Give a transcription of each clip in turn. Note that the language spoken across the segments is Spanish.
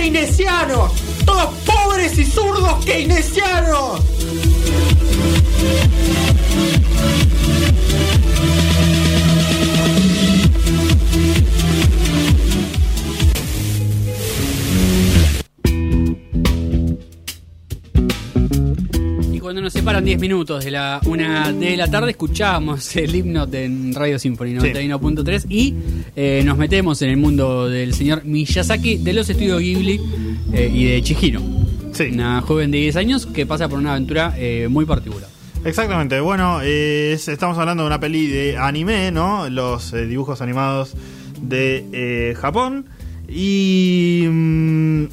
keynesianos, todos pobres y zurdos keynesianos. Separan 10 minutos de la una de la tarde, escuchamos el himno de en Radio Symphony 91.3 y eh, nos metemos en el mundo del señor Miyazaki de los estudios Ghibli eh, y de Chihiro. Sí. Una joven de 10 años que pasa por una aventura eh, muy particular. Exactamente, bueno, es- estamos hablando de una peli de anime, ¿no? Los dibujos animados de Japón. Y... mm,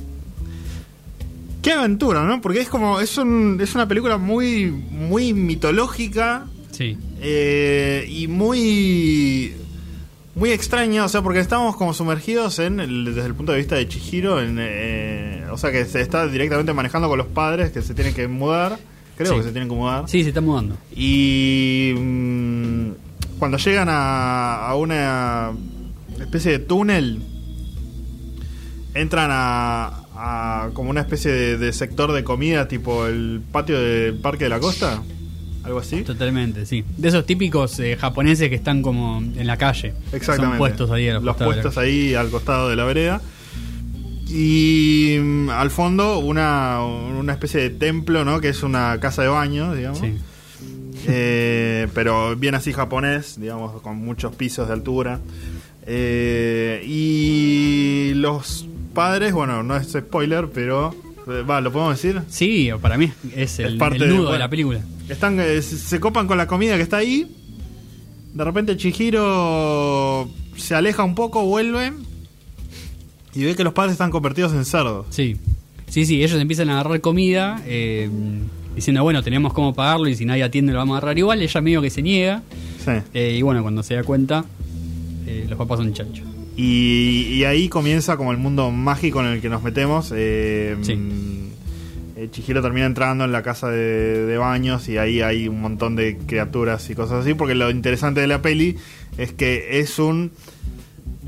qué aventura, ¿no? Porque es como, es, un, es una película muy, muy mitológica Sí. eh, y muy... Muy extraña, o sea, porque estamos como sumergidos en el- desde el punto de vista de Chihiro, en, eh, o sea, que se está directamente manejando con los padres que se tienen que mudar, creo Sí. que se tienen que mudar. Sí, se está mudando. Y mm, cuando llegan a, a una especie de túnel, entran a, a como una especie de, de sector de comida, tipo el patio del Parque de la Costa, algo así. Totalmente, sí. De esos típicos eh, japoneses que están como en la calle. Exactamente. Son puestos ahí a los, puestos ahí al costado de la vereda. Y mm, al fondo una, una especie de templo, ¿no? Que es una casa de baño, digamos. Sí. Eh, pero bien así japonés, digamos, con muchos pisos de altura. Eh, y los padres, bueno, no es spoiler, pero eh, va, lo podemos decir. Sí, para mí es el, Es parte el nudo de, bueno. la película. Están, eh, se se copan con la comida que está ahí. De repente Chihiro se aleja un poco, vuelve y ve que los padres están convertidos en cerdos. Sí. Sí, sí, ellos empiezan a agarrar comida eh, diciendo, bueno, tenemos cómo pagarlo y si nadie atiende lo vamos a agarrar igual. Ella medio que se niega. Sí. eh, y bueno, cuando se da cuenta, eh, los papás son chanchos. Y, y ahí comienza como el mundo mágico en el que nos metemos. Eh, Sí. mm, eh, Chihiro termina entrando en la casa de, de baños y ahí hay un montón de criaturas y cosas así. Porque lo interesante de la peli es que es un.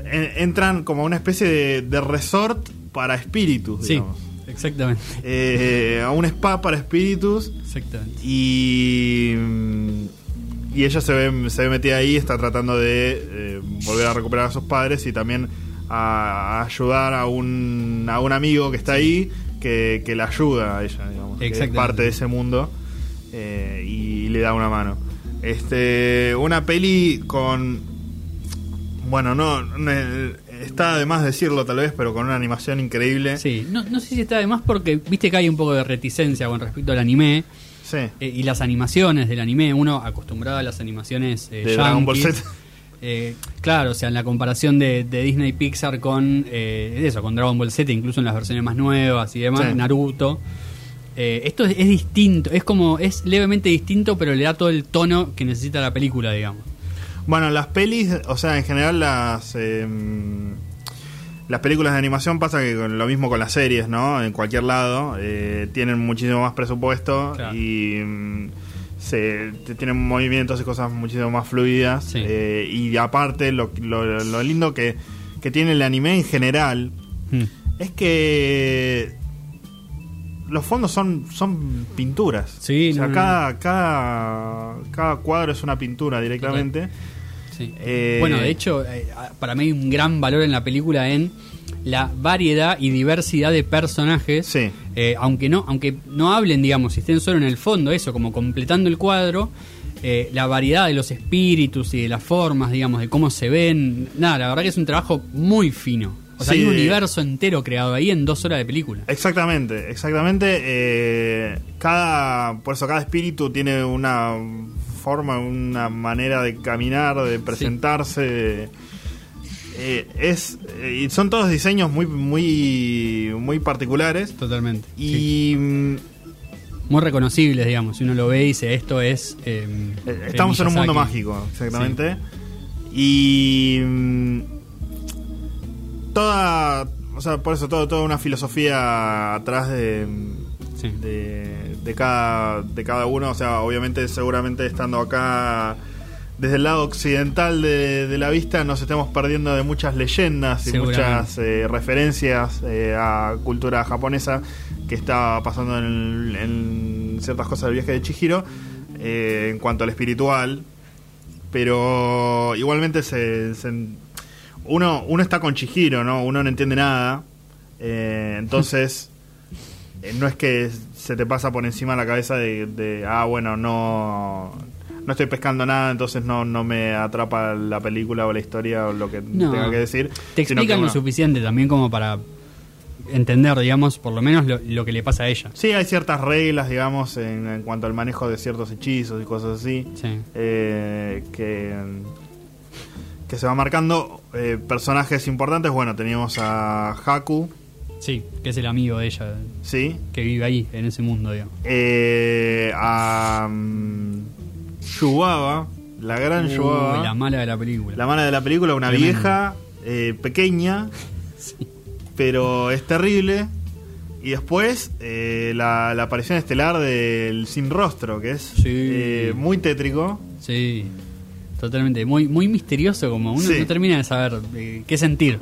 en- entran como una especie de, de resort para espíritus, Sí, digamos. exactamente. Eh, a un spa para espíritus Exactamente. y. Y ella se ve, se ve metida ahí, está tratando de eh, volver a recuperar a sus padres y también a, a ayudar a un, a un amigo que está ahí que, que la ayuda a ella, digamos. que es parte de ese mundo eh, y le da una mano. Este, una peli con. Bueno, no. está de más decirlo tal vez, pero con una animación increíble. Sí, no, no sé si está de más porque viste que hay un poco de reticencia con respecto al anime Sí. eh, y las animaciones del anime. Uno acostumbrado a las animaciones eh, De Dragon Ball Z. eh, claro, o sea, en la comparación de, de Disney Pixar con eh, eso, con Dragon Ball Z, incluso en las versiones más nuevas y demás, Sí. Naruto. Eh, esto es, es distinto, es como, es levemente distinto, pero le da todo el tono que necesita la película, digamos. Bueno, las pelis, o sea, en general las eh, las películas de animación pasa que con lo mismo con las series, ¿no? En cualquier lado eh, tienen muchísimo más presupuesto Claro. y mm, se tienen movimientos y cosas muchísimo más fluidas Sí. eh, y aparte lo, lo- lo lindo que, que tiene el anime en general Hmm. es que los fondos son son pinturas. Sí, o sea, no, cada, cada cada cuadro es una pintura directamente. Sí. Eh, bueno, de hecho, eh, para mí hay un gran valor en la película en la variedad y diversidad de personajes. Sí. Eh, aunque no, aunque no hablen, digamos, si estén solo en el fondo, eso, como completando el cuadro, eh, la variedad de los espíritus y de las formas, digamos, de cómo se ven. Nada, la verdad que es un trabajo muy fino. O sea, Sí, hay un universo entero creado ahí en dos horas de película. Exactamente, exactamente. eh, cada, por eso cada espíritu tiene una forma, una manera de caminar, de presentarse. de- eh, es eh, son todos diseños muy, muy, muy particulares Totalmente. y mm, Muy reconocibles, digamos. Si uno lo ve y dice, esto es. eh, estamos en un mundo Miyazaki". mágico, exactamente. Y mm, toda, o sea, por eso todo, toda una filosofía atrás de Sí. de, de cada de cada uno o sea obviamente seguramente estando acá desde el lado occidental de, de la vista nos estemos perdiendo de muchas leyendas y muchas eh, referencias eh, a cultura japonesa que está pasando en, en ciertas cosas del viaje de Chihiro eh, en cuanto al espiritual. Pero igualmente se, se- uno, uno está con Chihiro, ¿no? Uno no entiende nada. Entonces, no es que se te pasa por encima de la cabeza de, de, ah, bueno, no, no estoy pescando nada, entonces no, no me atrapa la película o la historia o lo que No. tenga que decir. Te explican lo uno- suficiente también como para entender, digamos, por lo menos lo, lo que le pasa a ella. Sí, hay ciertas reglas, digamos, en, en cuanto al manejo de ciertos hechizos y cosas así. Sí. eh, que, que se va marcando. Eh, personajes importantes, bueno, teníamos a Haku, Sí, que es el amigo de ella, ¿sí? que vive ahí, en ese mundo, digamos. Eh, a mm, Yubaba, la gran Uy, Yubaba, la mala de la película. la mala de la película, una Tremendo. vieja, eh, pequeña, pero es terrible. Y después eh, la, la aparición estelar del Sin Rostro, que es Sí. eh, muy tétrico. Sí, totalmente. Muy, muy misterioso, como uno Sí. no termina de saber eh, qué sentir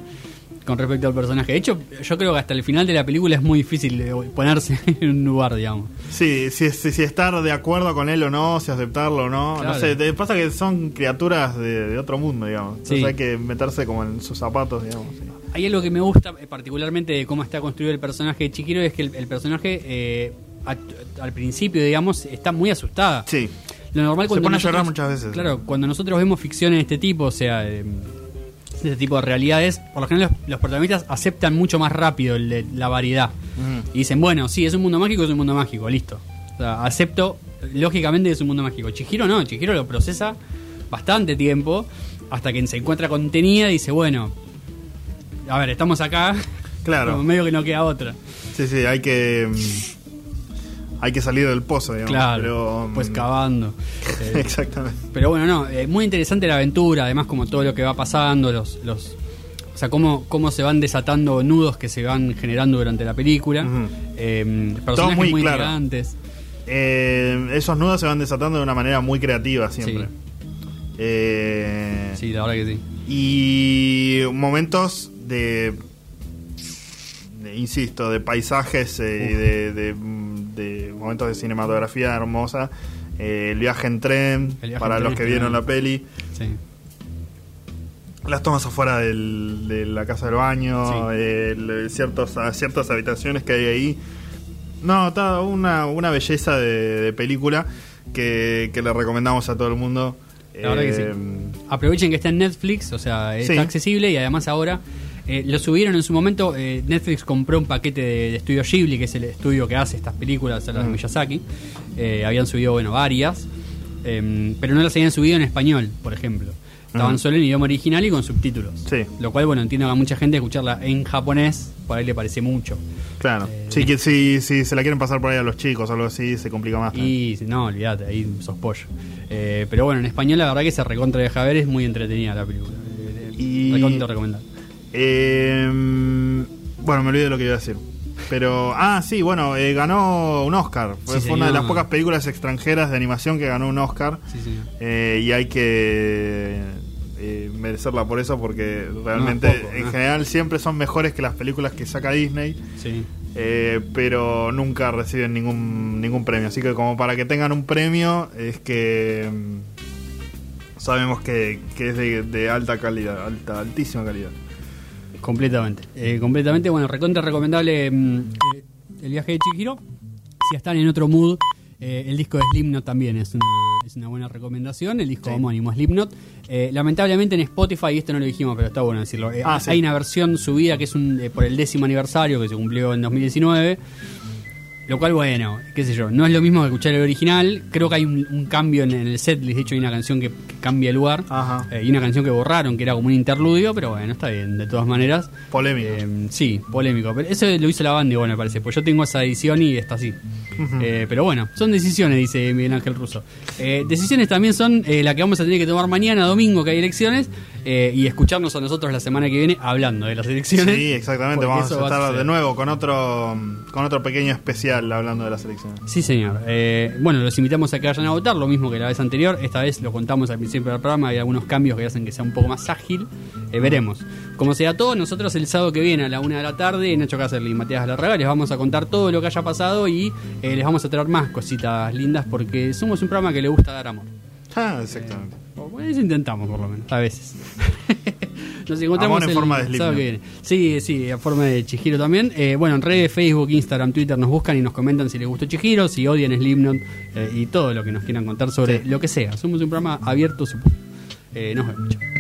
con respecto al personaje. De hecho, yo creo que hasta el final de la película es muy difícil de ponerse en un lugar, digamos. Sí, si, si, si estar de acuerdo con él o no, si aceptarlo o no. Claro. No sé, te pasa que son criaturas de, de otro mundo, digamos. Entonces Sí. hay que meterse como en sus zapatos, digamos. sí. Hay algo que me gusta eh, particularmente de cómo está construido el personaje de Chihiro, es que el, el personaje eh, a- al principio, digamos, está muy asustada. Sí, Lo normal Se cuando pone a llorar muchas veces. Claro, cuando nosotros vemos ficciones de este tipo, o sea, eh, de este tipo de realidades, por lo general los, los protagonistas aceptan mucho más rápido el- la variedad. Ujú. Y dicen, bueno, sí, es un mundo mágico, es un mundo mágico, listo. O sea, acepto, lógicamente es un mundo mágico. Chihiro no, Chihiro lo procesa bastante tiempo, hasta que se encuentra contenida y dice, bueno, a ver, estamos acá, Claro. como medio que no queda otra. Sí, sí, hay que. Hay que salir del pozo, digamos. claro, Pero, pues mm, cavando. Eh, Exactamente. Pero bueno, no, eh, muy interesante la aventura, además como todo lo que va pasando, los, los o sea, cómo, cómo se van desatando nudos que se van generando durante la película. Ujú. Eh, personajes muy muy, claro. intrigantes. Eh, esos nudos se van desatando de una manera muy creativa siempre. Sí. Eh, Sí, la verdad que sí. Y momentos de, de- insisto, de paisajes, y de, de- de momentos de cinematografía hermosa. Eh, el viaje en tren, viaje para en los tren que vieron la peli. Sí. Las tomas afuera del- de la casa del baño, Sí. el- ciertos, a- ciertas habitaciones que hay ahí. No, está una, una belleza de, de película que, que le recomendamos a todo el mundo. La verdad que sí. Eh, Aprovechen que está en Netflix, o sea, está accesible y además ahora eh, lo subieron en su momento. eh, Netflix compró un paquete de, de estudio Ghibli, que es el estudio que hace estas películas, las de Mm. Miyazaki. Eh, habían subido, bueno, varias, eh, pero no las habían subido en español, por ejemplo. Estaban Ujú. solo en idioma original y con subtítulos. Sí. Lo cual, bueno, entiendo que a mucha gente escucharla en japonés, por ahí le parece mucho. Claro. Eh, sí, que si, si se la quieren pasar por ahí a los chicos o algo así, se complica más. Y no, olvídate, ahí sos pollo. Pero bueno, en español la verdad que se recontra deja ver, es muy entretenida la película. Y- Recontra recomendar. Eh, bueno, me olvidé de lo que iba a decir. Pero, ah, sí, bueno, eh, ganó un Oscar. Fue, Sí, fue una de las pocas películas extranjeras de animación que ganó un Oscar. Sí. Eh, y hay que eh, merecerla por eso, porque realmente, No es poco, en ¿no? general, siempre son mejores que las películas que saca Disney. Sí. eh, pero nunca reciben ningún ningún premio. Así que como para que tengan un premio es que mm, sabemos que, que es de, de alta calidad, alta, altísima calidad. Completamente. Eh, completamente, bueno, recontra recomendable mm, eh, el viaje de Chihiro. Si están en otro mood, eh, el disco de Slipknot también es una, es una buena recomendación. El disco Sí. homónimo Slipknot. Eh, lamentablemente en Spotify, y esto no lo dijimos, pero está bueno decirlo. eh, Ah, sí. Hay una versión subida que es un, eh, por el décimo aniversario que se cumplió en 2019. Lo cual, bueno, qué sé yo, no es lo mismo que escuchar el original. Creo que hay un, un cambio en el setlist. De hecho, hay una canción que, que cambia el lugar. Ajá. Eh, y una canción que borraron, que era como un interludio, pero bueno, está bien, de todas maneras. Polémico. Eh, sí, polémico. Pero eso lo hizo la banda, igual me parece. Pues yo tengo esa edición y está así. Eh, pero bueno, son decisiones, dice Miguel Ángel Russo. Decisiones también son la que vamos a tener que tomar mañana, domingo, que hay elecciones. y escucharnos a nosotros la semana que viene hablando de las elecciones. Sí, exactamente. Vamos a estar de nuevo con otro con otro pequeño especial hablando de las elecciones. Sí, señor. Eh, bueno, los invitamos a que vayan a votar, lo mismo que la vez anterior. Esta vez lo contamos al principio del programa, hay algunos cambios que hacen que sea un poco más ágil. Eh, veremos. Como sea todo, nosotros el sábado que viene a la una de la tarde, Nacho Cáceres y Matías Larraga, les vamos a contar todo lo que haya pasado y eh, les vamos a traer más cositas lindas porque somos un programa que le gusta dar amor. Ah, exactamente. O Eso intentamos, por lo menos, a veces. Nos encontramos en el forma de que viene. Sí, sí, en forma de Chihiro también. Eh, bueno, en redes, Facebook, Instagram, Twitter nos buscan y nos comentan si les gustó Chihiro, si odian Slipknot eh, y todo lo que nos quieran contar sobre Sí. lo que sea. Somos un programa abierto, supongo. Eh, nos vemos. chao.